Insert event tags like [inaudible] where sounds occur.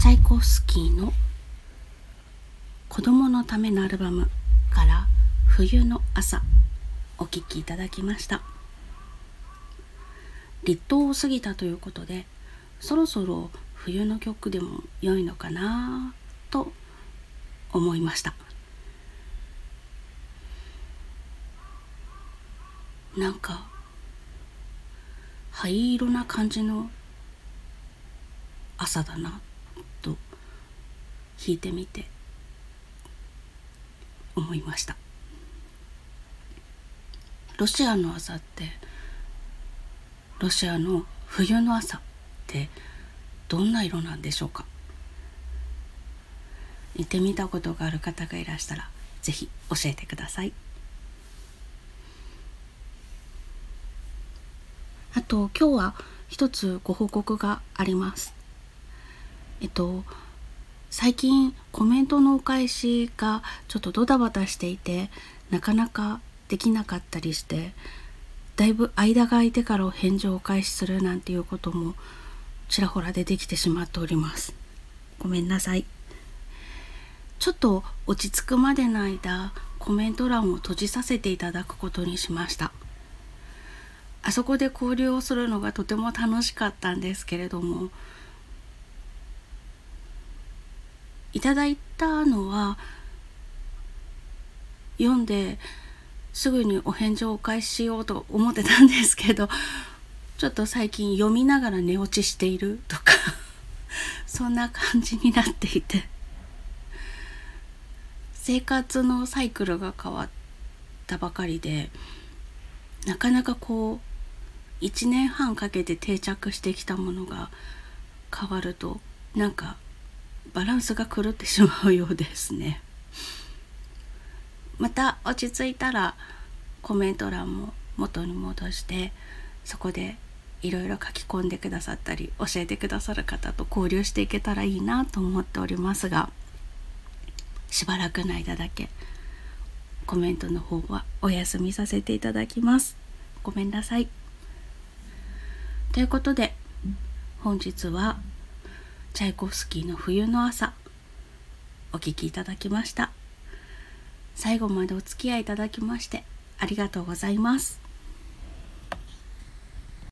チャイコフスキーの子供のためのアルバムから冬の朝お聴きいただきました。立冬を過ぎたということでそろそろ冬の曲でも良いのかなと思いました。なんか灰色な感じの朝だな。と弾いてみて思いました。ロシアの朝ってロシアの冬の朝ってどんな色なんでしょうか？行ってみたことがある方がいらしたら是非教えてください。あと今日は一つご報告があります。えっと最近コメントのお返しがちょっとドタバタしていてなかなかできなかったりしてだいぶ間が空いてからお返事をお返しするなんていうこともちらほら出てきてしまっております。ごめんなさい。ちょっと落ち着くまでの間コメント欄を閉じさせていただくことにしました。あそこで交流をするのがとても楽しかったんですけれどもいただいたのは読んですぐにお返事をお返ししようと思ってたんですけどちょっと最近読みながら寝落ちしているとか [laughs] そんな感じになっていて生活のサイクルが変わったばかりでなかなかこう1年半かけて定着してきたものが変わるとなんかバランスが狂ってしまうようですね。また落ち着いたらコメント欄も元に戻してそこでいろいろ書き込んでくださったり教えてくださる方と交流していけたらいいなと思っておりますがしばらくの間だけコメントの方はお休みさせていただきますごめんなさいということで本日はチャイコフスキーの冬の朝。お聴きいただきました。最後までお付き合いいただきましてありがとうございます。